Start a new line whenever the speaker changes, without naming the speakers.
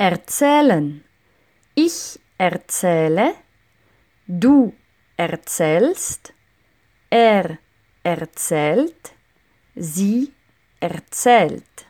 Erzählen. Ich erzähle. Du erzählst. Er erzählt. Sie erzählt.